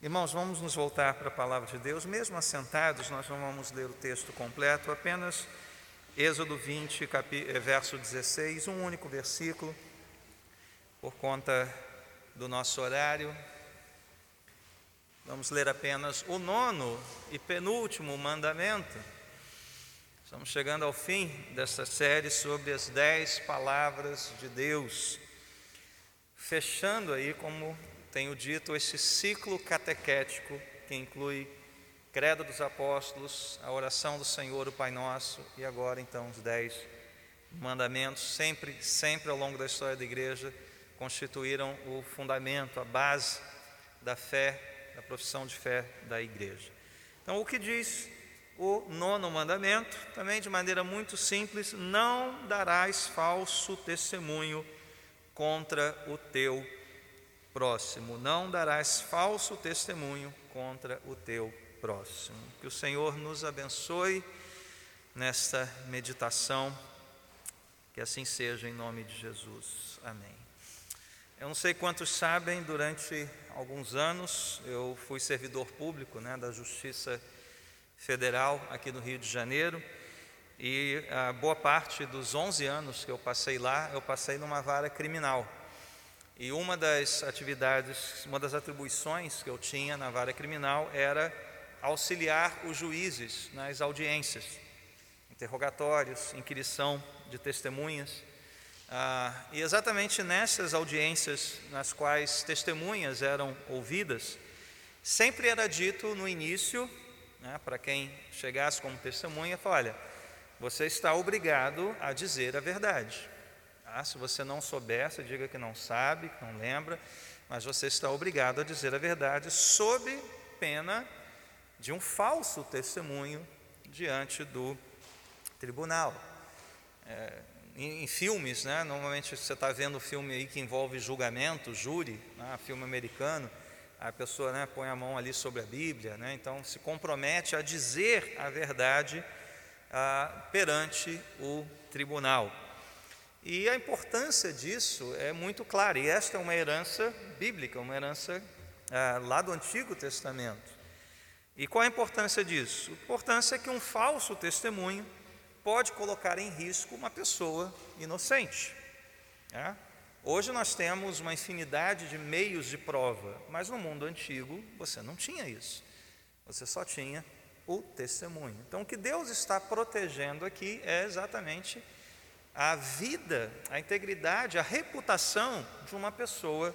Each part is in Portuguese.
Irmãos, vamos nos voltar para a palavra de Deus, mesmo assentados, nós não vamos ler o texto completo, apenas Êxodo 20, capi, eh, verso 16, um único versículo, por conta do nosso horário. Vamos ler apenas o nono e penúltimo mandamento. Estamos chegando ao fim dessa série sobre as dez palavras de Deus, fechando aí, como tenho dito, esse ciclo catequético que inclui Credo dos Apóstolos, a oração do Senhor, o Pai Nosso, e agora então os dez mandamentos, sempre, sempre ao longo da história da igreja, constituíram o fundamento, a base da fé, da profissão de fé da igreja. Então, o que diz o nono mandamento, também de maneira muito simples: não darás falso testemunho contra o teu próximo, não darás falso testemunho contra o teu próximo. Que o Senhor nos abençoe nesta meditação, que assim seja em nome de Jesus. Amém. Eu não sei quantos sabem, durante alguns anos eu fui servidor público né, da Justiça Federal aqui no Rio de Janeiro. E a boa parte dos 11 anos que eu passei lá, eu passei numa vara criminal. E uma das atividades, uma das atribuições que eu tinha na vara criminal era auxiliar os juízes nas audiências, interrogatórios, inquirição de testemunhas. Ah, e exatamente nessas audiências nas quais testemunhas eram ouvidas, sempre era dito no início, né, para quem chegasse como testemunha, olha, você está obrigado a dizer a verdade. Ah, se você não souber, diga que não sabe, que não lembra, mas você está obrigado a dizer a verdade sob pena de um falso testemunho diante do tribunal. É, em, em, filmes, né, normalmente você está vendo filme aí que envolve julgamento, júri, né, filme americano, a pessoa né, põe a mão ali sobre a Bíblia, né, então se compromete a dizer a verdade ah, perante o tribunal. E a importância disso é muito clara, e esta é uma herança bíblica, uma herança ah, lá do Antigo Testamento. E qual a importância disso? A importância é que um falso testemunho pode colocar em risco uma pessoa inocente. É? Hoje nós temos uma infinidade de meios de prova, mas no mundo antigo você não tinha isso. Você só tinha o testemunho. Então, o que Deus está protegendo aqui é exatamente a vida, a integridade, a reputação de uma pessoa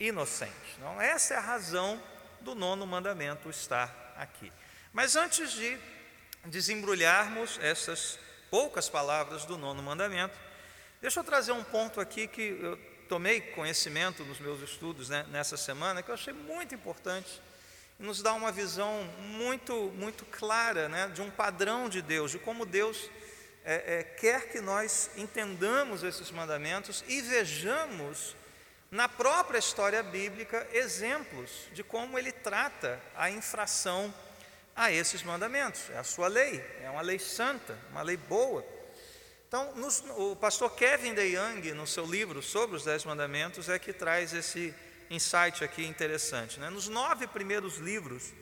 inocente. Então, essa é a razão do nono mandamento estar aqui. Mas antes de desembrulharmos essas poucas palavras do nono mandamento, deixa eu trazer um ponto aqui que eu tomei conhecimento nos meus estudos né, nessa semana, que eu achei muito importante e nos dá uma visão muito, muito clara né, de um padrão de Deus, de como Deus é, é, quer que nós entendamos esses mandamentos e vejamos na própria história bíblica exemplos de como ele trata a infração a esses mandamentos. É a sua lei, é uma lei santa, uma lei boa. Então, nos, o pastor Kevin DeYoung, no seu livro sobre os Dez Mandamentos, é que traz esse insight aqui interessante. Né? Nos nove primeiros livros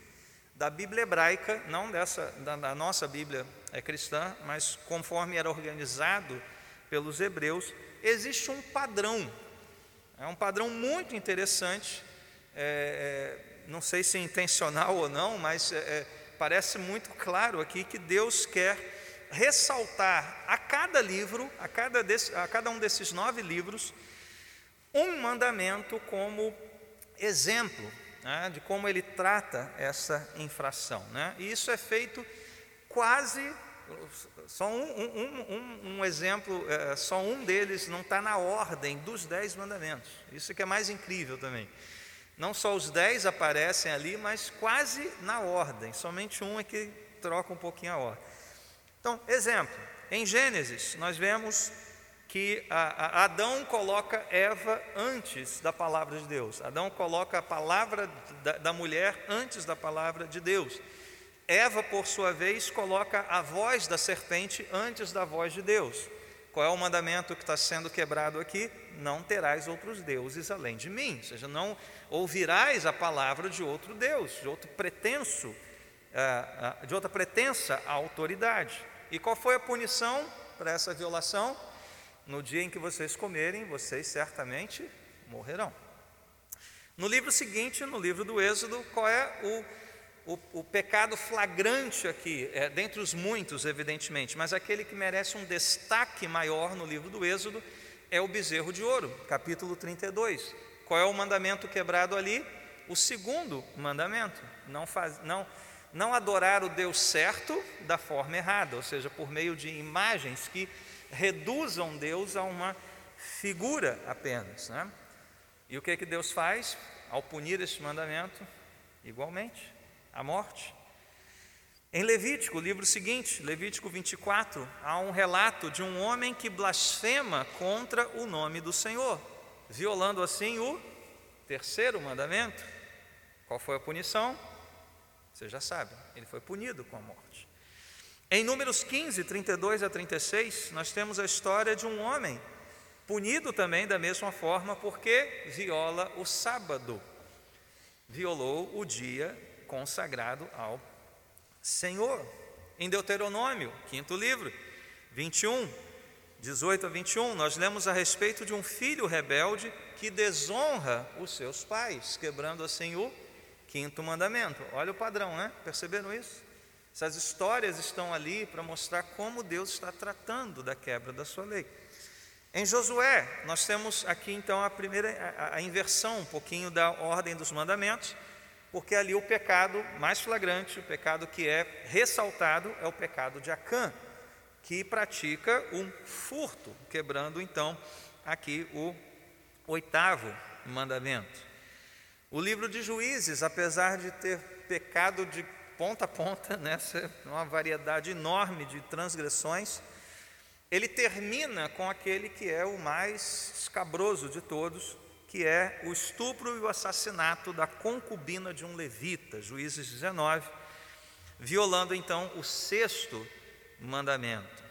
da Bíblia hebraica, não dessa da, da nossa Bíblia é cristã, mas conforme era organizado pelos hebreus, existe um padrão é um padrão muito interessante, é, é, não sei se é intencional ou não, mas é, é, parece muito claro aqui que Deus quer ressaltar a cada livro, a cada, desse, a cada um desses nove livros, um mandamento como exemplo né, de como ele trata essa infração. Né? E isso é feito quase só um, um, um, um exemplo, é, só um deles não está na ordem dos dez mandamentos. Isso que é mais incrível também. Não só os dez aparecem ali, mas quase na ordem. Somente um é que troca um pouquinho a ordem. Então, exemplo, em Gênesis, nós vemos que a, a Adão coloca Eva antes da palavra de Deus. Adão coloca a palavra da, da mulher antes da palavra de Deus. Eva, por sua vez, coloca a voz da serpente antes da voz de Deus. Qual é o mandamento que está sendo quebrado aqui? Não terás outros deuses além de mim, ou seja, não ouvirás a palavra de outro Deus, de outro pretenso, ah, ah, de outra pretensa autoridade. E qual foi a punição para essa violação? No dia em que vocês comerem, vocês certamente morrerão. No livro seguinte, no livro do Êxodo, qual é o o, o, pecado flagrante aqui, é, dentre os muitos, evidentemente, mas aquele que merece um destaque maior no livro do Êxodo é o bezerro de ouro, capítulo 32. Qual é o mandamento quebrado ali? O segundo mandamento: não, faz, não, não adorar o Deus certo da forma errada, ou seja, por meio de imagens que reduzam Deus a uma figura apenas. Né? E o que, é que Deus faz ao punir este mandamento? Igualmente, a morte. Em Levítico, o livro seguinte, Levítico 24, há um relato de um homem que blasfema contra o nome do Senhor, violando assim o terceiro mandamento. Qual foi a punição? Você já sabe, ele foi punido com a morte. Em Números 15, 32 a 36, nós temos a história de um homem punido também da mesma forma porque viola o sábado, violou o dia consagrado ao Senhor. Em Deuteronômio, quinto livro, 21, 18 a 21, nós lemos a respeito de um filho rebelde que desonra os seus pais, quebrando assim o quinto mandamento. Olha o padrão, né? Perceberam isso? Essas histórias estão ali para mostrar como Deus está tratando da quebra da sua lei. Em Josué, nós temos aqui então a primeira a, a inversão um pouquinho da ordem dos mandamentos porque ali o pecado mais flagrante, o pecado que é ressaltado, é o pecado de Acã, que pratica um furto, quebrando então aqui o oitavo mandamento. O livro de Juízes, apesar de ter pecado de ponta a ponta, nessa uma variedade enorme de transgressões, ele termina com aquele que é o mais escabroso de todos, que é o estupro e o assassinato da concubina de um levita, Juízes 19, violando então o sexto mandamento.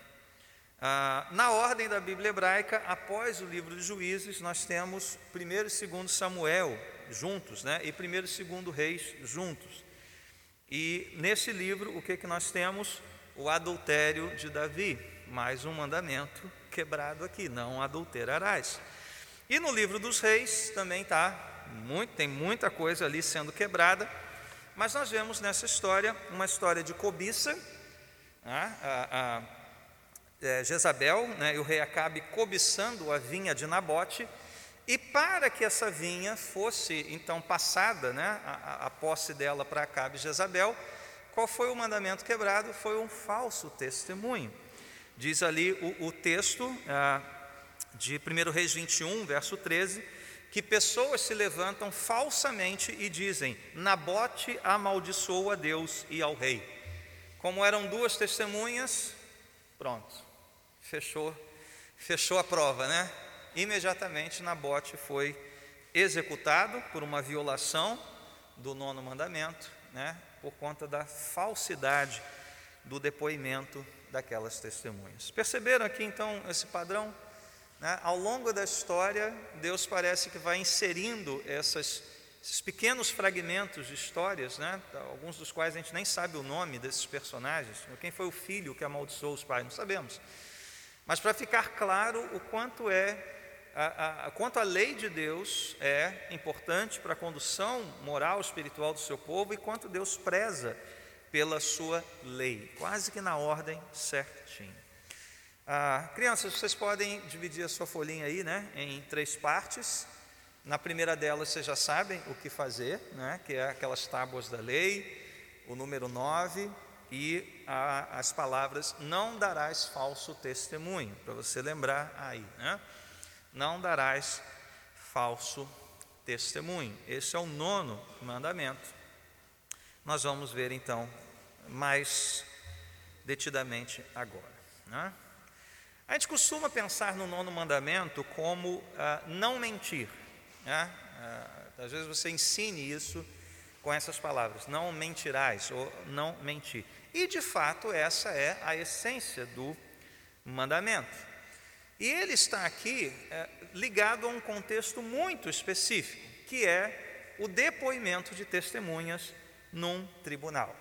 Ah, na ordem da Bíblia hebraica, após o livro de Juízes, nós temos 1 e 2 Samuel juntos, né? e 1 e 2 Reis juntos. E nesse livro, o que, que nós temos? O adultério de Davi, mais um mandamento quebrado aqui: não adulterarás. E no livro dos reis também tá muito, tem muita coisa ali sendo quebrada, mas nós vemos nessa história uma história de cobiça, né? a, é, Jezabel né, e o rei Acabe cobiçando a vinha de Nabote, e para que essa vinha fosse então passada, né, a, a posse dela para Acabe e Jezabel, qual foi o mandamento quebrado? Foi um falso testemunho. Diz ali o, o texto, ah, de 1 Reis 21, verso 13, que pessoas se levantam falsamente e dizem: Nabote amaldiçoou a Deus e ao rei. Como eram duas testemunhas, pronto, fechou, fechou a prova, né? Imediatamente Nabote foi executado por uma violação do nono mandamento, né? Por conta da falsidade do depoimento daquelas testemunhas. Perceberam aqui então esse padrão? Né? Ao longo da história, Deus parece que vai inserindo essas, esses pequenos fragmentos de histórias, né? alguns dos quais a gente nem sabe o nome desses personagens. Quem foi o filho que amaldiçoou os pais? Não sabemos. Mas para ficar claro o quanto é a, a, quanto a lei de Deus é importante para a condução moral espiritual do seu povo e quanto Deus preza pela sua lei, quase que na ordem certinha. Ah, crianças, vocês podem dividir a sua folhinha aí, né, em três partes. Na primeira delas, vocês já sabem o que fazer, né, que é aquelas tábuas da lei, o número 9 e a, as palavras: Não darás falso testemunho, para você lembrar aí, né? Não darás falso testemunho. Esse é o nono mandamento. Nós vamos ver então mais detidamente agora. Né? A gente costuma pensar no nono mandamento como ah, não mentir. Né? Ah, às vezes você ensine isso com essas palavras: não mentirás ou não mentir. E de fato, essa é a essência do mandamento. E ele está aqui é, ligado a um contexto muito específico, que é o depoimento de testemunhas num tribunal.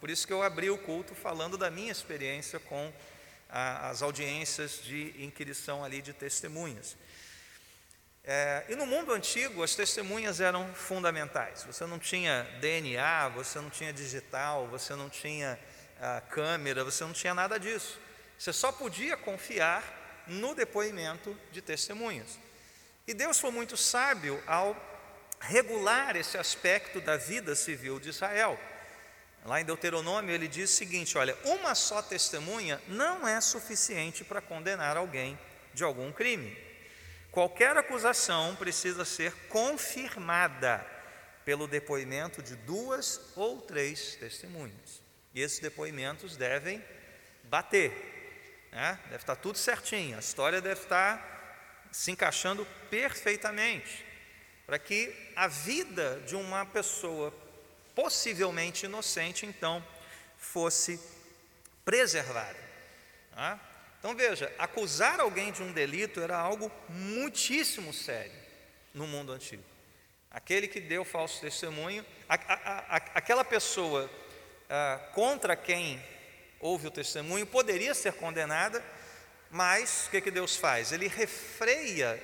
Por isso que eu abri o culto falando da minha experiência com as audiências de inquirição ali de testemunhas. É, e no mundo antigo, as testemunhas eram fundamentais. Você não tinha DNA, você não tinha digital, você não tinha a, câmera, você não tinha nada disso. Você só podia confiar no depoimento de testemunhas. E Deus foi muito sábio ao regular esse aspecto da vida civil de Israel. Lá em Deuteronômio ele diz o seguinte: olha, uma só testemunha não é suficiente para condenar alguém de algum crime. Qualquer acusação precisa ser confirmada pelo depoimento de duas ou três testemunhas. E esses depoimentos devem bater, né? deve estar tudo certinho, a história deve estar se encaixando perfeitamente, para que a vida de uma pessoa possivelmente inocente então fosse preservada. Tá? Então veja, acusar alguém de um delito era algo muitíssimo sério no mundo antigo. Aquele que deu falso testemunho, a, a, a, aquela pessoa ah, contra quem houve o testemunho poderia ser condenada, mas o que, que Deus faz? Ele refreia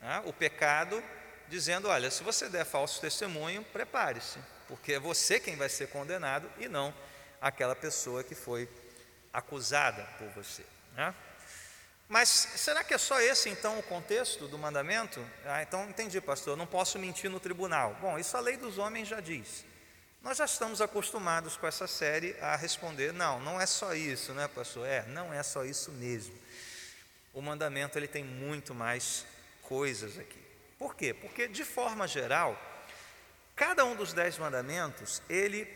ah, o pecado, dizendo: olha, se você der falso testemunho, prepare-se, porque é você quem vai ser condenado e não aquela pessoa que foi acusada por você. Né? Mas será que é só esse então o contexto do mandamento? Ah, então entendi, pastor, não posso mentir no tribunal. Bom, isso a lei dos homens já diz. Nós já estamos acostumados com essa série a responder: não, não é só isso, né, pastor? É, não é só isso mesmo. O mandamento ele tem muito mais coisas aqui. Por quê? Porque de forma geral, cada um dos dez mandamentos ele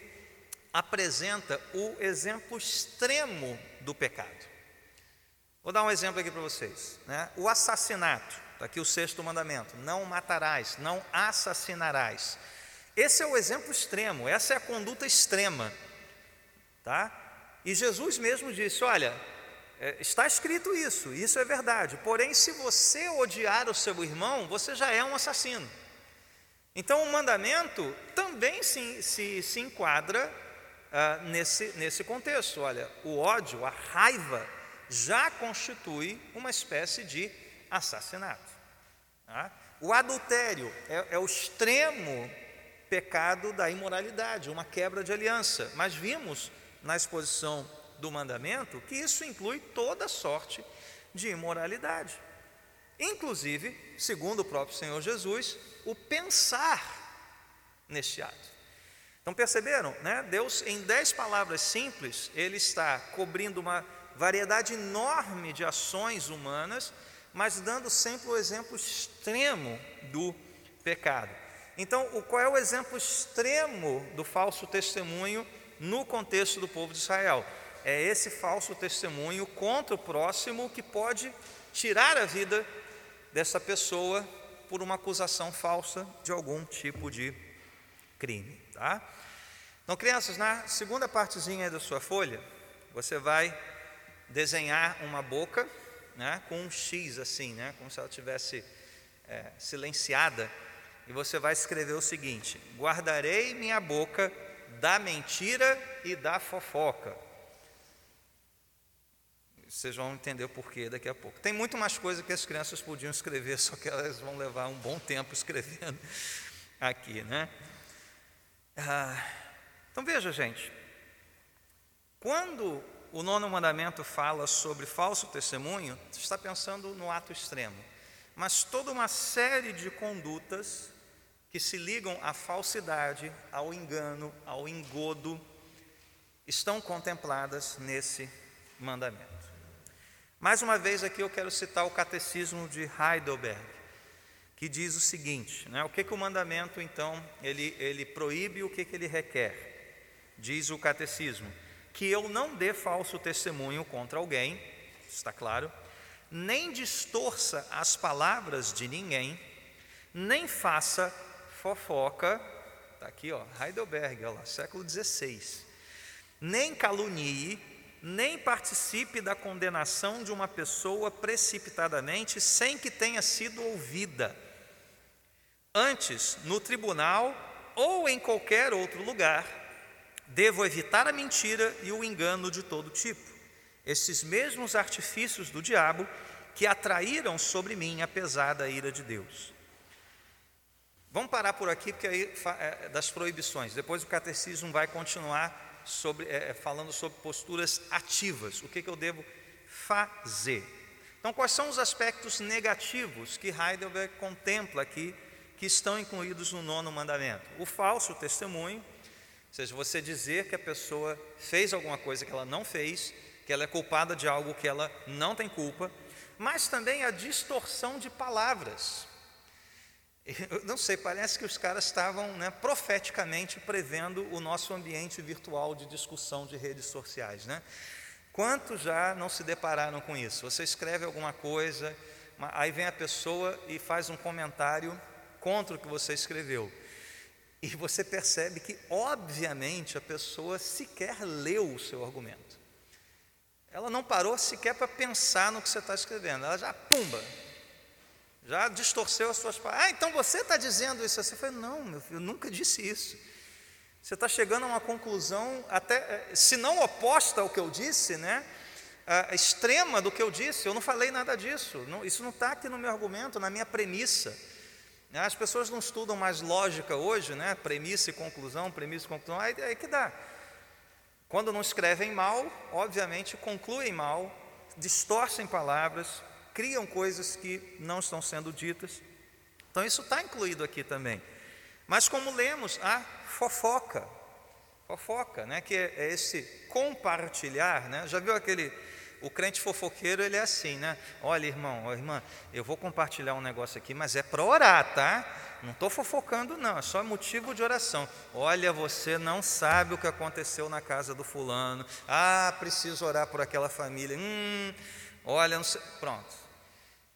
apresenta o exemplo extremo do pecado. Vou dar um exemplo aqui para vocês. Né? O assassinato, está aqui o sexto mandamento: não matarás, não assassinarás. Esse é o exemplo extremo, essa é a conduta extrema. Tá? E Jesus mesmo disse: olha, é, está escrito isso, isso é verdade. Porém, se você odiar o seu irmão, você já é um assassino. Então, o mandamento também se, se, se enquadra ah, nesse, nesse contexto. Olha, o ódio, a raiva já constitui uma espécie de assassinato. Tá? O adultério é, é o extremo pecado da imoralidade, uma quebra de aliança. Mas vimos na exposição do mandamento que isso inclui toda sorte de imoralidade. Inclusive, segundo o próprio Senhor Jesus, o pensar neste ato. Então perceberam, né? Deus em dez palavras simples, ele está cobrindo uma variedade enorme de ações humanas, mas dando sempre o exemplo extremo do pecado. Então, qual é o exemplo extremo do falso testemunho no contexto do povo de Israel? É esse falso testemunho contra o próximo que pode tirar a vida dessa pessoa por uma acusação falsa de algum tipo de crime, tá? Então, crianças, na segunda partezinha da sua folha, você vai desenhar uma boca né, com um X assim, né, como se ela tivesse é, silenciada, e você vai escrever o seguinte: guardarei minha boca da mentira e da fofoca. Vocês vão entender o porquê daqui a pouco. Tem muito mais coisa que as crianças podiam escrever, só que elas vão levar um bom tempo escrevendo aqui, né? Ah, então veja, gente, quando o nono mandamento fala sobre falso testemunho, você está pensando no ato extremo. Mas toda uma série de condutas que se ligam à falsidade, ao engano, ao engodo, estão contempladas nesse mandamento. Mais uma vez aqui eu quero citar o catecismo de Heidelberg, que diz o seguinte, né, o que, que o mandamento então ele, ele proíbe e o que, que ele requer. Diz o catecismo, que eu não dê falso testemunho contra alguém, está claro, nem distorça as palavras de ninguém, nem faça fofoca, está aqui, ó, Heidelberg, ó lá, século XVI, nem calunie, nem participe da condenação de uma pessoa precipitadamente sem que tenha sido ouvida. Antes, no tribunal ou em qualquer outro lugar, devo evitar a mentira e o engano de todo tipo. Esses mesmos artifícios do diabo que atraíram sobre mim a pesada ira de Deus. Vamos parar por aqui, porque aí é, das proibições. Depois o catecismo vai continuar sobre, é, é, falando sobre posturas ativas, o que, que eu devo fazer. Então, quais são os aspectos negativos que Heidelberg contempla aqui, que estão incluídos no nono mandamento? O falso testemunho, ou seja, você dizer que a pessoa fez alguma coisa que ela não fez, que ela é culpada de algo que ela não tem culpa, mas também a distorção de palavras. Eu não sei, parece que os caras estavam né, profeticamente prevendo o nosso ambiente virtual de discussão de redes sociais. Né? Quantos já não se depararam com isso? Você escreve alguma coisa, aí vem a pessoa e faz um comentário contra o que você escreveu. E você percebe que, obviamente, a pessoa sequer leu o seu argumento. Ela não parou sequer para pensar no que você está escrevendo. Ela já, pumba, já distorceu as suas palavras. Ah, então você está dizendo isso? Você falou, não, meu filho, eu nunca disse isso. Você está chegando a uma conclusão, até eh, se não oposta ao que eu disse, né? Extrema do que eu disse, eu não falei nada disso. Não, isso não está aqui no meu argumento, na minha premissa. As pessoas não estudam mais lógica hoje, né? Premissa e conclusão, premissa e conclusão, aí, aí que dá. Quando não escrevem mal, obviamente concluem mal, distorcem palavras, criam coisas que não estão sendo ditas. Então isso está incluído aqui também. Mas como lemos, a fofoca, fofoca, né? Que é, esse compartilhar, né? Já viu aquele o crente fofoqueiro, ele é assim, né? Olha, irmão, irmã, eu vou compartilhar um negócio aqui, mas é para orar, tá? Não estou fofocando, não, é só motivo de oração. Olha, você não sabe o que aconteceu na casa do fulano. Ah, preciso orar por aquela família. Hum, olha, não sei. Pronto.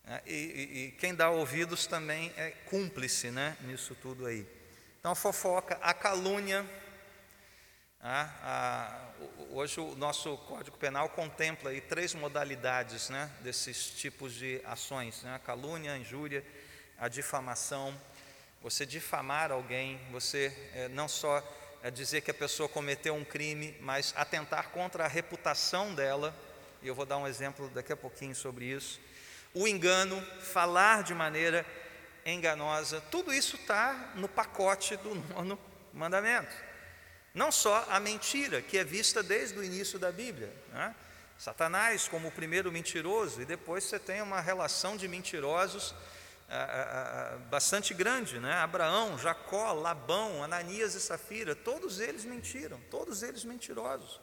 É, e, e, e, quem dá ouvidos também é cúmplice né, nisso tudo aí. Então, a fofoca, a calúnia. A, a, hoje o nosso Código Penal contempla aí três modalidades né, desses tipos de ações: né, a calúnia, a injúria, a difamação. Você difamar alguém, você é, não só é dizer que a pessoa cometeu um crime, mas atentar contra a reputação dela. E eu vou dar um exemplo daqui a pouquinho sobre isso o engano, falar de maneira enganosa, tudo isso está no pacote do nono mandamento. Não só a mentira, que é vista desde o início da Bíblia. Né? Satanás como o primeiro mentiroso, e depois você tem uma relação de mentirosos ah, ah, ah, bastante grande, né? Abraão, Jacó, Labão, Ananias e Safira, todos eles mentiram, todos eles mentirosos.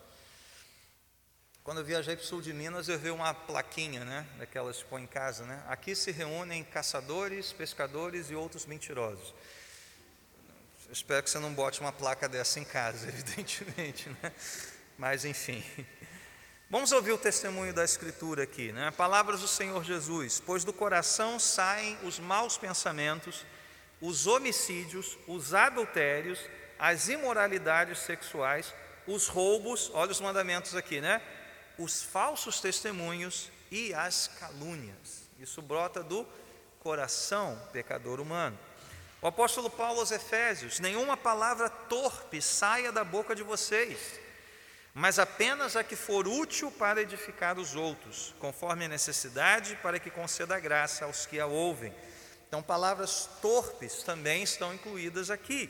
Quando eu viajei para o sul de Minas, eu vi uma plaquinha, né, daquelas que põe em casa, né? Aqui se reúnem caçadores, pescadores e outros mentirosos. Espero que você não bote uma placa dessa em casa, evidentemente, né? Mas enfim. Vamos ouvir o testemunho da Escritura aqui, né? Palavras do Senhor Jesus: Pois do coração saem os maus pensamentos, os homicídios, os adultérios, as imoralidades sexuais, os roubos, olha os mandamentos aqui, né? Os falsos testemunhos e as calúnias. Isso brota do coração pecador humano. O apóstolo Paulo aos Efésios: nenhuma palavra torpe saia da boca de vocês, mas apenas a que for útil para edificar os outros, conforme a necessidade, para que conceda graça aos que a ouvem. Então, palavras torpes também estão incluídas aqui.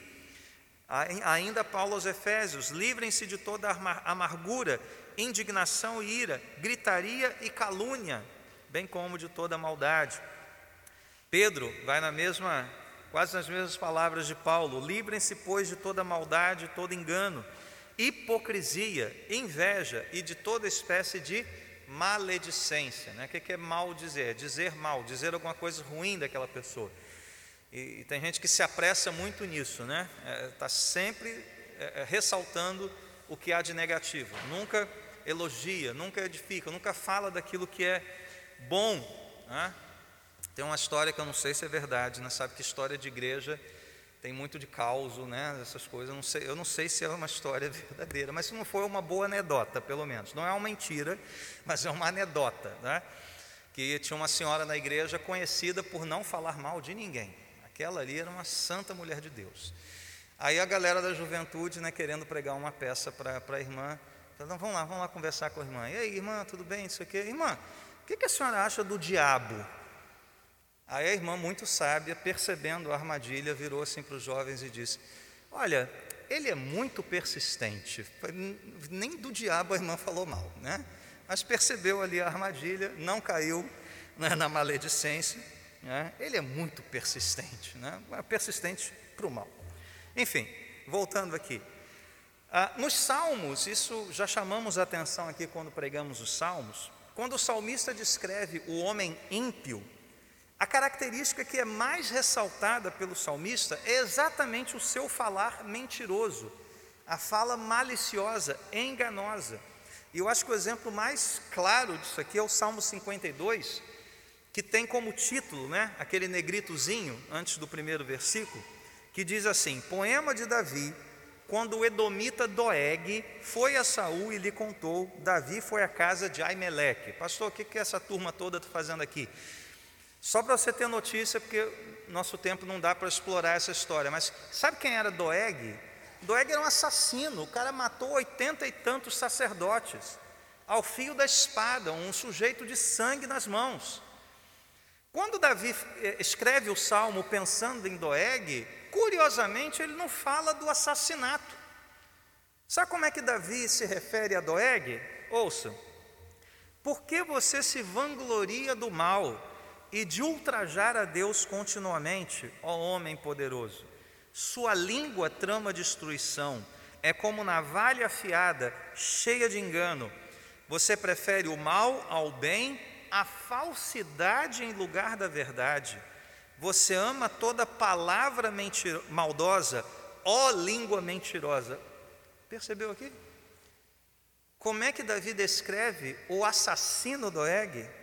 Ainda Paulo aos Efésios: livrem-se de toda amargura indignação e ira, gritaria e calúnia, bem como de toda maldade. Pedro vai na mesma, quase nas mesmas palavras de Paulo: livrem-se, pois, de toda maldade, todo engano, hipocrisia, inveja e de toda espécie de maledicência. Né? O que é mal dizer? Dizer mal, dizer alguma coisa ruim daquela pessoa. E, e tem gente que se apressa muito nisso, né? Está é, sempre é, é, ressaltando o que há de negativo. Nunca elogia, nunca edifica, nunca fala daquilo que é bom. Né? Tem uma história que eu não sei se é verdade, né? sabe que história de igreja tem muito de caos, né? Essas coisas. Eu não, sei, eu não sei se é uma história verdadeira, mas se não for uma boa anedota, pelo menos. Não é uma mentira, mas é uma anedota, né? Que tinha uma senhora na igreja conhecida por não falar mal de ninguém. Aquela ali era uma santa mulher de Deus. Aí a galera da juventude, né, querendo pregar uma peça para a irmã, falou, vamos lá, vamos lá conversar com a irmã. E aí, irmã, tudo bem? Isso aqui? Irmã, o que, a senhora acha do diabo? Aí a irmã, muito sábia, percebendo a armadilha, virou assim para os jovens e disse: Olha, ele é muito persistente. Nem do diabo a irmã falou mal, né? Mas percebeu ali a armadilha, não caiu né, na maledicência. Né? Ele é muito persistente, né? Persistente para o mal. Enfim, voltando aqui. Ah, nos Salmos, isso já chamamos a atenção aqui quando pregamos os Salmos, quando o salmista descreve o homem ímpio, a característica que é mais ressaltada pelo salmista é exatamente o seu falar mentiroso, a fala maliciosa, enganosa. E eu acho que o exemplo mais claro disso aqui é o Salmo 52, que tem como título, né, aquele negritozinho antes do primeiro versículo, que diz assim: Poema de Davi, quando o edomita Doeg foi a Saul e lhe contou, Davi foi à casa de Aimeleque. Pastor, o que, que essa turma toda está fazendo aqui? Só para você ter notícia, porque nosso tempo não dá para explorar essa história, mas sabe quem era Doeg? Doeg era um assassino, o cara matou oitenta e tantos sacerdotes, ao fio da espada, um sujeito de sangue nas mãos. Quando Davi eh, escreve o salmo pensando em Doeg, curiosamente ele não fala do assassinato. Sabe como é que Davi se refere a Doeg? Ouça, por que você se vangloria do mal? e de ultrajar a Deus continuamente, ó homem poderoso. Sua língua trama destruição, é como navalha afiada, cheia de engano. Você prefere o mal ao bem, a falsidade em lugar da verdade. Você ama toda palavra mentir, maldosa, ó língua mentirosa. Percebeu aqui? Como é que Davi descreve o assassino do Eg?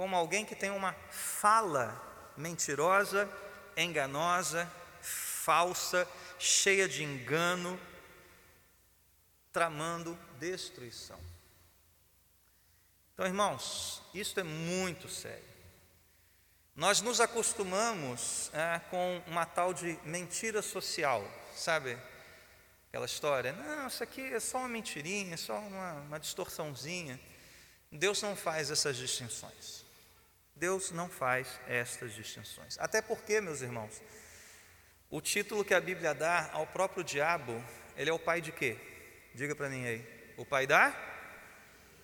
como alguém que tem uma fala mentirosa, enganosa, falsa, cheia de engano, tramando destruição. Então, irmãos, isso é muito sério. Nós nos acostumamos é, com uma tal de mentira social, sabe? Aquela história, não, isso aqui é só uma mentirinha, é só uma, uma distorçãozinha. Deus não faz essas distinções. Deus não faz estas distinções. Até porque, meus irmãos, o título que a Bíblia dá ao próprio diabo, ele é o pai de quê? Diga para mim aí. O pai da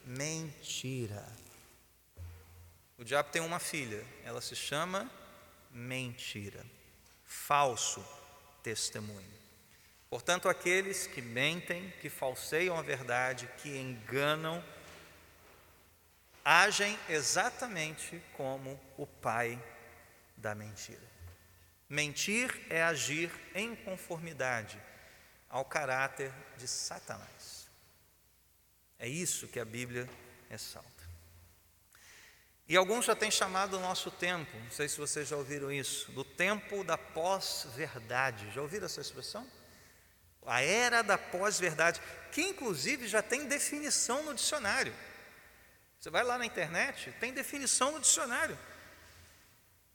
mentira. O diabo tem uma filha, ela se chama mentira. Falso testemunho. Portanto, aqueles que mentem, que falseiam a verdade, que enganam, agem exatamente como o pai da mentira. Mentir é agir em conformidade ao caráter de Satanás. É isso que a Bíblia ressalta. E alguns já têm chamado o nosso tempo, não sei se vocês já ouviram isso, do tempo da pós-verdade. Já ouviram essa expressão? A era da pós-verdade, que inclusive já tem definição no dicionário. Você vai lá na internet, tem definição no dicionário.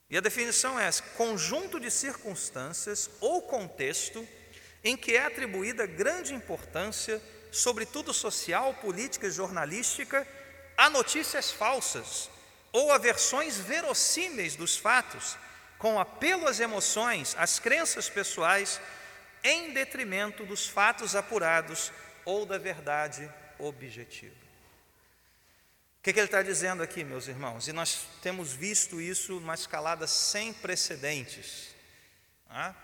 E a definição é essa: conjunto de circunstâncias ou contexto em que é atribuída grande importância, sobretudo social, política e jornalística, a notícias falsas ou a versões verossímeis dos fatos, com apelo às emoções, às crenças pessoais, em detrimento dos fatos apurados ou da verdade objetiva. O que, que ele está dizendo aqui, meus irmãos? E nós temos visto isso numa escalada sem precedentes. Tá?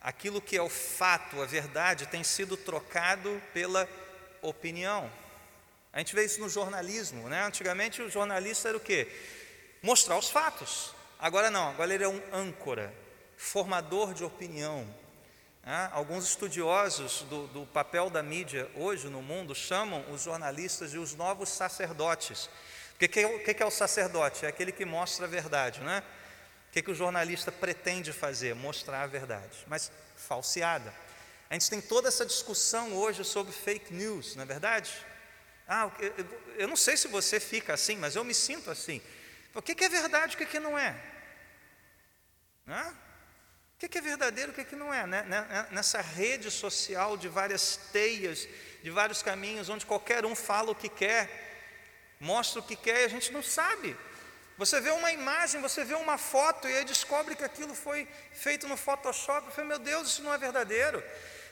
Aquilo que é o fato, a verdade, tem sido trocado pela opinião. A gente vê isso no jornalismo, né? Antigamente o jornalista era o quê? Mostrar os fatos. Agora não, agora ele é um âncora, formador de opinião. Né? Alguns estudiosos do, do papel da mídia hoje no mundo chamam os jornalistas de os novos sacerdotes. O que, é, que é o sacerdote? É aquele que mostra a verdade, né? que, que o jornalista pretende fazer? Mostrar a verdade, mas falseada. A gente tem toda essa discussão hoje sobre fake news, não é verdade? Ah, eu não sei se você fica assim, mas eu me sinto assim. O que é verdade, o que não é? O que é verdadeiro, o que não é? Né, né, né? Nessa rede social de várias teias, de vários caminhos, onde qualquer um fala o que quer, mostra o que quer e a gente não sabe. Você vê uma imagem, você vê uma foto e aí descobre que aquilo foi feito no Photoshop. Eu falei, meu Deus, isso não é verdadeiro.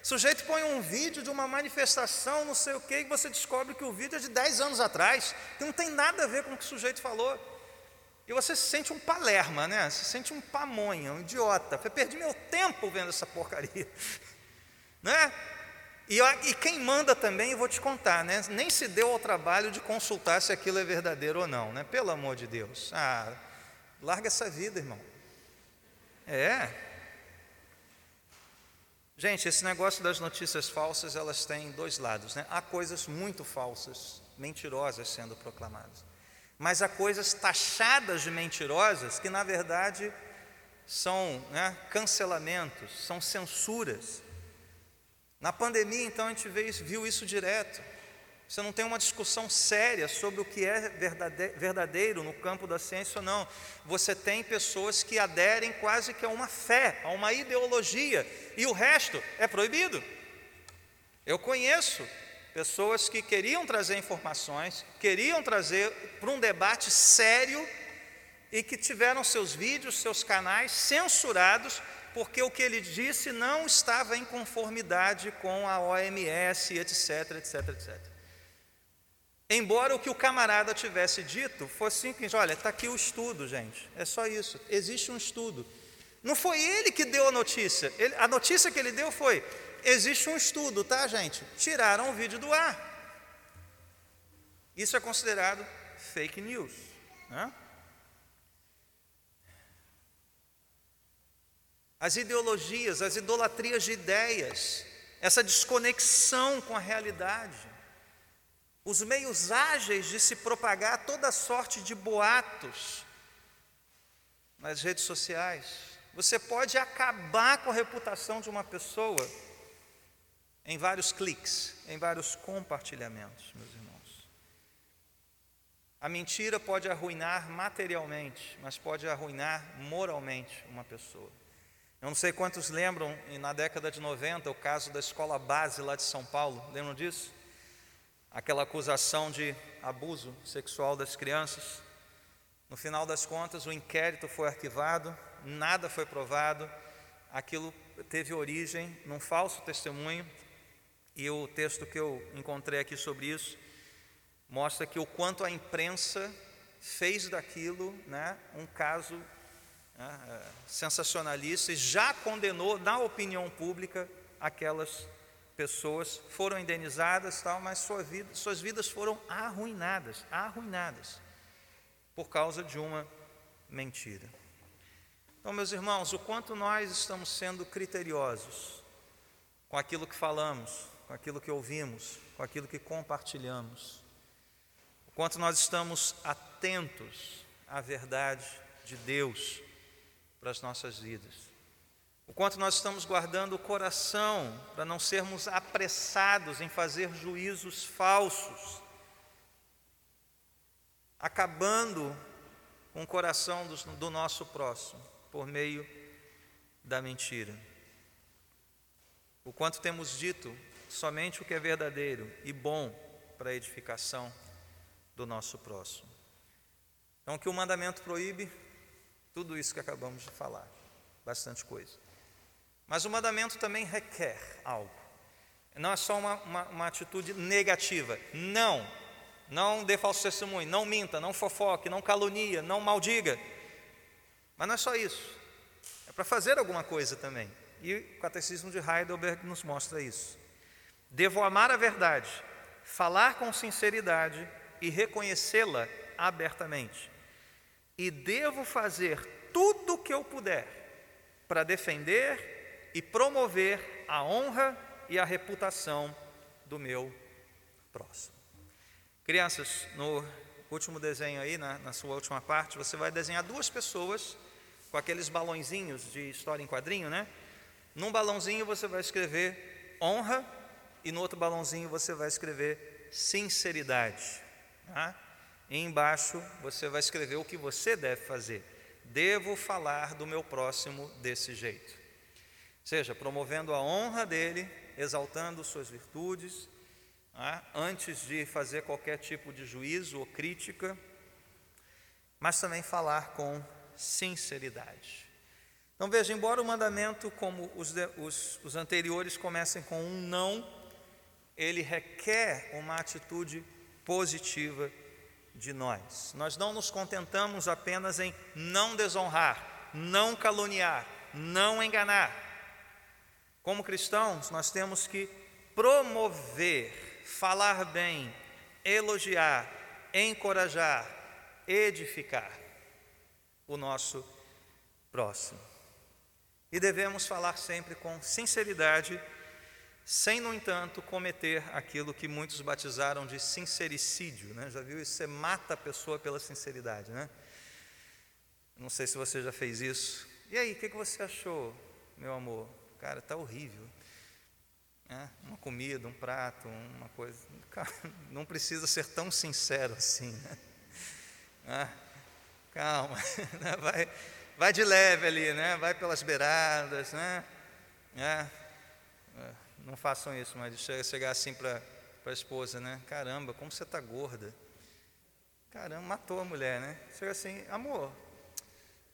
O sujeito põe um vídeo de uma manifestação, não sei o que, e você descobre que o vídeo é de 10 anos atrás, que não tem nada a ver com o que o sujeito falou. E você se sente um palerma, né? Se sente um pamonha, um idiota. Eu perdi meu tempo vendo essa porcaria. Né? E, e, quem manda também, eu vou te contar, né? Nem se deu ao trabalho de consultar se aquilo é verdadeiro ou não, né? Pelo amor de Deus. Ah, larga essa vida, irmão. É. Gente, esse negócio das notícias falsas, elas têm dois lados, né? Há coisas muito falsas, mentirosas sendo proclamadas mas há coisas taxadas de mentirosas que, na verdade, são né, cancelamentos, são censuras. Na pandemia, então, a gente viu isso direto. Você não tem uma discussão séria sobre o que é verdadeiro no campo da ciência ou não. Você tem pessoas que aderem quase que a uma fé, a uma ideologia, e o resto é proibido. Eu conheço pessoas que queriam trazer informações, queriam trazer para um debate sério e que tiveram seus vídeos, seus canais censurados porque o que ele disse não estava em conformidade com a OMS, etc, etc, etc. Embora o que o camarada tivesse dito fosse simples, olha, está aqui o estudo, gente, é só isso, existe um estudo. Não foi ele que deu a notícia, ele, a notícia que ele deu foi: existe um estudo, tá, gente? Tiraram o vídeo do ar. Isso é considerado fake news. Né? As ideologias, as idolatrias de ideias, essa desconexão com a realidade, os meios ágeis de se propagar toda sorte de boatos nas redes sociais. Você pode acabar com a reputação de uma pessoa em vários cliques, em vários compartilhamentos, meus irmãos. A mentira pode arruinar materialmente, mas pode arruinar moralmente uma pessoa. Eu não sei quantos lembram, na década de 90, o caso da escola base lá de São Paulo, lembram disso? Aquela acusação de abuso sexual das crianças. No final das contas, o inquérito foi arquivado, nada foi provado, aquilo teve origem num falso testemunho e o texto que eu encontrei aqui sobre isso mostra que o quanto a imprensa fez daquilo né, um caso né, é, sensacionalista e já condenou na opinião pública aquelas pessoas, foram indenizadas, tal, mas sua vida, suas vidas foram arruinadas, arruinadas, por causa de uma mentira. Então, meus irmãos, o quanto nós estamos sendo criteriosos com aquilo que falamos, com aquilo que ouvimos, com aquilo que compartilhamos. O quanto nós estamos atentos à verdade de Deus para as nossas vidas. O quanto nós estamos guardando o coração para não sermos apressados em fazer juízos falsos, acabando com o coração do, do nosso próximo por meio da mentira. O quanto temos dito somente o que é verdadeiro e bom para a edificação do nosso próximo. Então, que o mandamento proíbe tudo isso que acabamos de falar, bastante coisa. Mas o mandamento também requer algo. Não é só uma, uma, uma atitude negativa. Não, não dê falso testemunho, não minta, não fofoque, não calunia, não maldiga. Mas não é só isso. É para fazer alguma coisa também. E o Catecismo de Heidelberg nos mostra isso. Devo amar a verdade, falar com sinceridade e reconhecê-la abertamente. E devo fazer tudo o que eu puder para defender e promover a honra e a reputação do meu próximo. Crianças, no último desenho aí, na, na sua última parte, você vai desenhar duas pessoas com aqueles balãozinhos de história em quadrinho, né? Num balãozinho você vai escrever honra e no outro balãozinho você vai escrever sinceridade. Tá? E embaixo você vai escrever o que você deve fazer. Devo falar do meu próximo desse jeito. Seja promovendo a honra dele, exaltando suas virtudes, tá? antes de fazer qualquer tipo de juízo ou crítica, mas também falar com sinceridade. Então veja, embora o mandamento, como os, os, os anteriores, comecem com um não, ele requer uma atitude positiva de nós. Nós não nos contentamos apenas em não desonrar, não caluniar, não enganar. Como cristãos, nós temos que promover, falar bem, elogiar, encorajar, edificar o nosso próximo. E devemos falar sempre com sinceridade, sem, no entanto, cometer aquilo que muitos batizaram de sincericídio. Né? Já viu isso? Você mata a pessoa pela sinceridade. Né? Não sei se você já fez isso. E aí, o que, que você achou, meu amor? Cara, está horrível. É, uma comida, um prato, uma coisa. Cara, não precisa ser tão sincero assim. Né? É, calma, né? vai vai de leve ali, né? Vai pelas beiradas, né? É, é não façam isso, mas chega, chegar assim para a esposa, né? Caramba, como você está gorda. Caramba, matou a mulher, né? Chega assim, amor,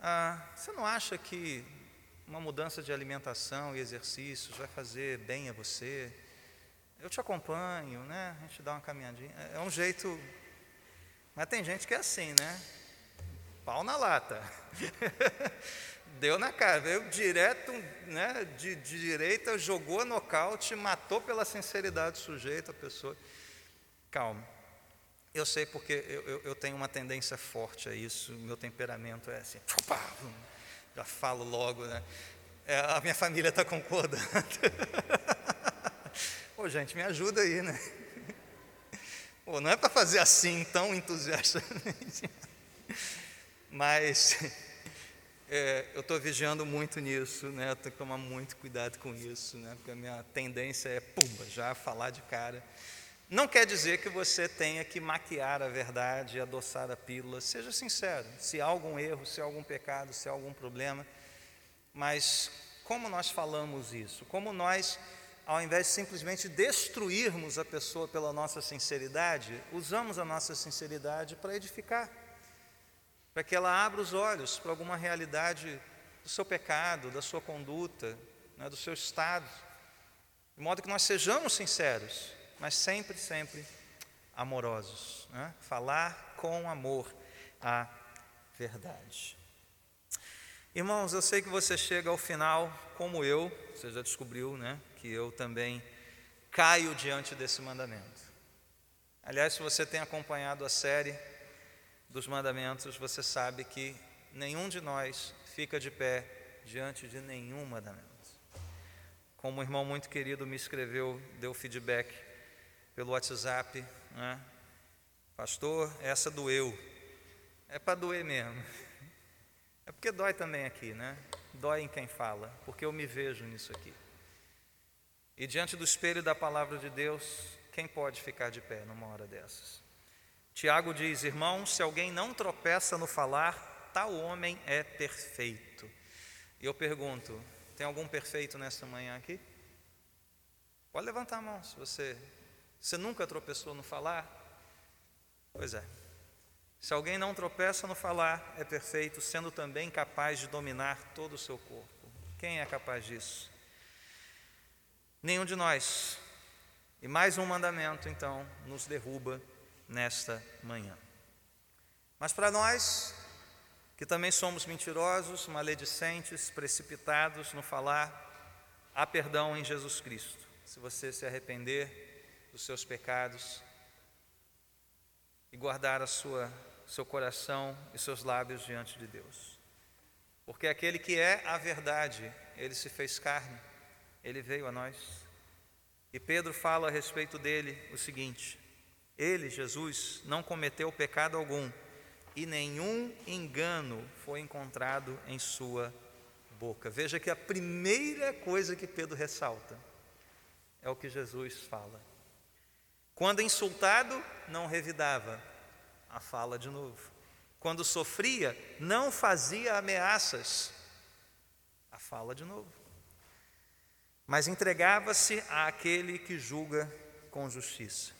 ah, você não acha que uma mudança de alimentação e exercícios vai fazer bem a você? Eu te acompanho, né? A gente dá uma caminhadinha. É, é um jeito. Mas tem gente que é assim, né? pau na lata. Deu na cara, veio direto, né, de, de direita, jogou a nocaute, matou pela sinceridade do sujeito, a pessoa. Calma. Eu sei porque eu, eu, eu tenho uma tendência forte a isso, meu temperamento é assim, já falo logo, né? É, a minha família está concordando. Pô, gente, me ajuda aí, né? Pô, não é para fazer assim tão entusiastamente. Mas é, eu estou vigiando muito nisso, né? Eu tenho que tomar muito cuidado com isso, né? Porque a minha tendência é, pumba, já falar de cara. Não quer dizer que você tenha que maquiar a verdade, adoçar a pílula. Seja sincero, se há algum erro, se há algum pecado, se há algum problema. Mas como nós falamos isso? Como nós, ao invés de simplesmente destruirmos a pessoa pela nossa sinceridade, usamos a nossa sinceridade para edificar para que ela abra os olhos para alguma realidade do seu pecado, da sua conduta, né, do seu estado, de modo que nós sejamos sinceros, mas sempre, sempre amorosos. Né? Falar com amor a verdade. Irmãos, eu sei que você chega ao final, como eu, você já descobriu, né, que eu também caio diante desse mandamento. Aliás, se você tem acompanhado a série, dos mandamentos, você sabe que nenhum de nós fica de pé diante de nenhum mandamento. Como um irmão muito querido me escreveu, deu feedback pelo WhatsApp, né? Pastor, essa doeu. É para doer mesmo. É porque dói também aqui, né? Dói em quem fala, porque eu me vejo nisso aqui. E diante do espelho da palavra de Deus, quem pode ficar de pé numa hora dessas? Tiago diz: Irmão, se alguém não tropeça no falar, tal homem é perfeito. E eu pergunto: tem algum perfeito nesta manhã aqui? Pode levantar a mão se você, você nunca tropeçou no falar. Pois é. Se alguém não tropeça no falar, é perfeito, sendo também capaz de dominar todo o seu corpo. Quem é capaz disso? Nenhum de nós. E mais um mandamento, então, nos derruba nesta manhã. Mas para nós, que também somos mentirosos, maledicentes, precipitados no falar, há perdão em Jesus Cristo. Se você se arrepender dos seus pecados e guardar a sua seu coração e seus lábios diante de Deus. Porque aquele que é a verdade, ele se fez carne, ele veio a nós. E Pedro fala a respeito dele o seguinte: ele, Jesus, não cometeu pecado algum e nenhum engano foi encontrado em sua boca. Veja que a primeira coisa que Pedro ressalta é o que Jesus fala. Quando insultado, não revidava, a fala de novo. Quando sofria, não fazia ameaças, a fala de novo. Mas entregava-se àquele que julga com justiça.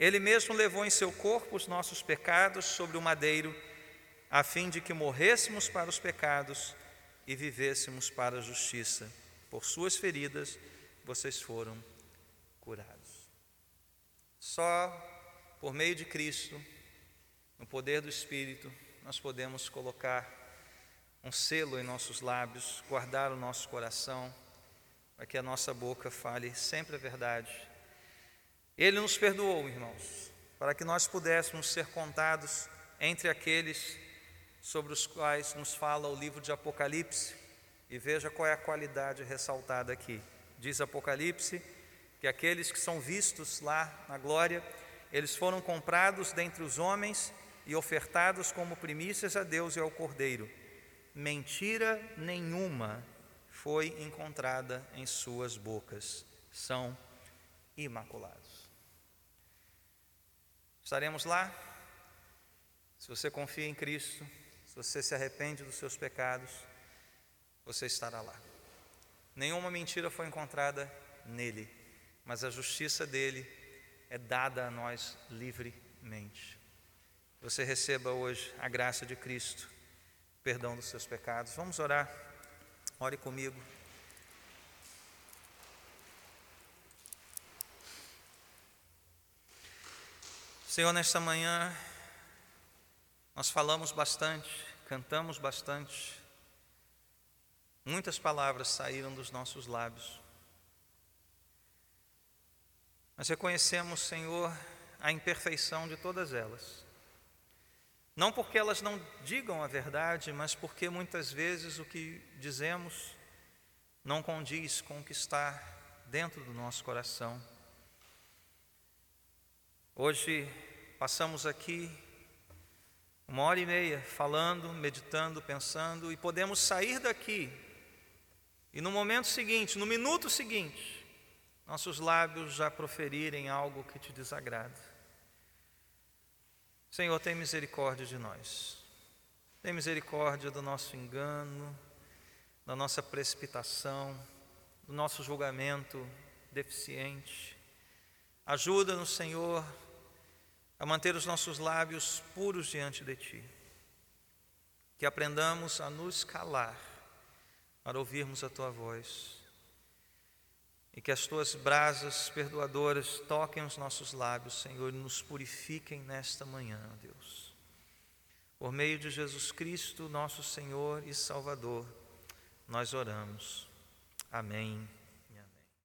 Ele mesmo levou em seu corpo os nossos pecados sobre o madeiro, a fim de que morrêssemos para os pecados e vivêssemos para a justiça. Por suas feridas vocês foram curados. Só por meio de Cristo, no poder do Espírito, nós podemos colocar um selo em nossos lábios, guardar o nosso coração, para que a nossa boca fale sempre a verdade ele nos perdoou, irmãos, para que nós pudéssemos ser contados entre aqueles sobre os quais nos fala o livro de Apocalipse. E veja qual é a qualidade ressaltada aqui. Diz Apocalipse que aqueles que são vistos lá na glória, eles foram comprados dentre os homens e ofertados como primícias a Deus e ao Cordeiro. Mentira nenhuma foi encontrada em suas bocas. São imaculados. Estaremos lá. Se você confia em Cristo, se você se arrepende dos seus pecados, você estará lá. Nenhuma mentira foi encontrada nele, mas a justiça dele é dada a nós livremente. Você receba hoje a graça de Cristo, perdão dos seus pecados. Vamos orar. Ore comigo. Senhor, nesta manhã, nós falamos bastante, cantamos bastante, muitas palavras saíram dos nossos lábios, mas reconhecemos, Senhor, a imperfeição de todas elas. Não porque elas não digam a verdade, mas porque muitas vezes o que dizemos não condiz com o que está dentro do nosso coração. Hoje passamos aqui uma hora e meia falando, meditando, pensando, e podemos sair daqui e no momento seguinte, no minuto seguinte, nossos lábios já proferirem algo que te desagrada. Senhor, tem misericórdia de nós, tem misericórdia do nosso engano, da nossa precipitação, do nosso julgamento deficiente. Ajuda-nos, Senhor, a manter os nossos lábios puros diante de Ti. Que aprendamos a nos calar para ouvirmos a Tua voz. E que as Tuas brasas perdoadoras toquem os nossos lábios, Senhor, e nos purifiquem nesta manhã, Deus. Por meio de Jesus Cristo, nosso Senhor e Salvador, nós oramos. Amém.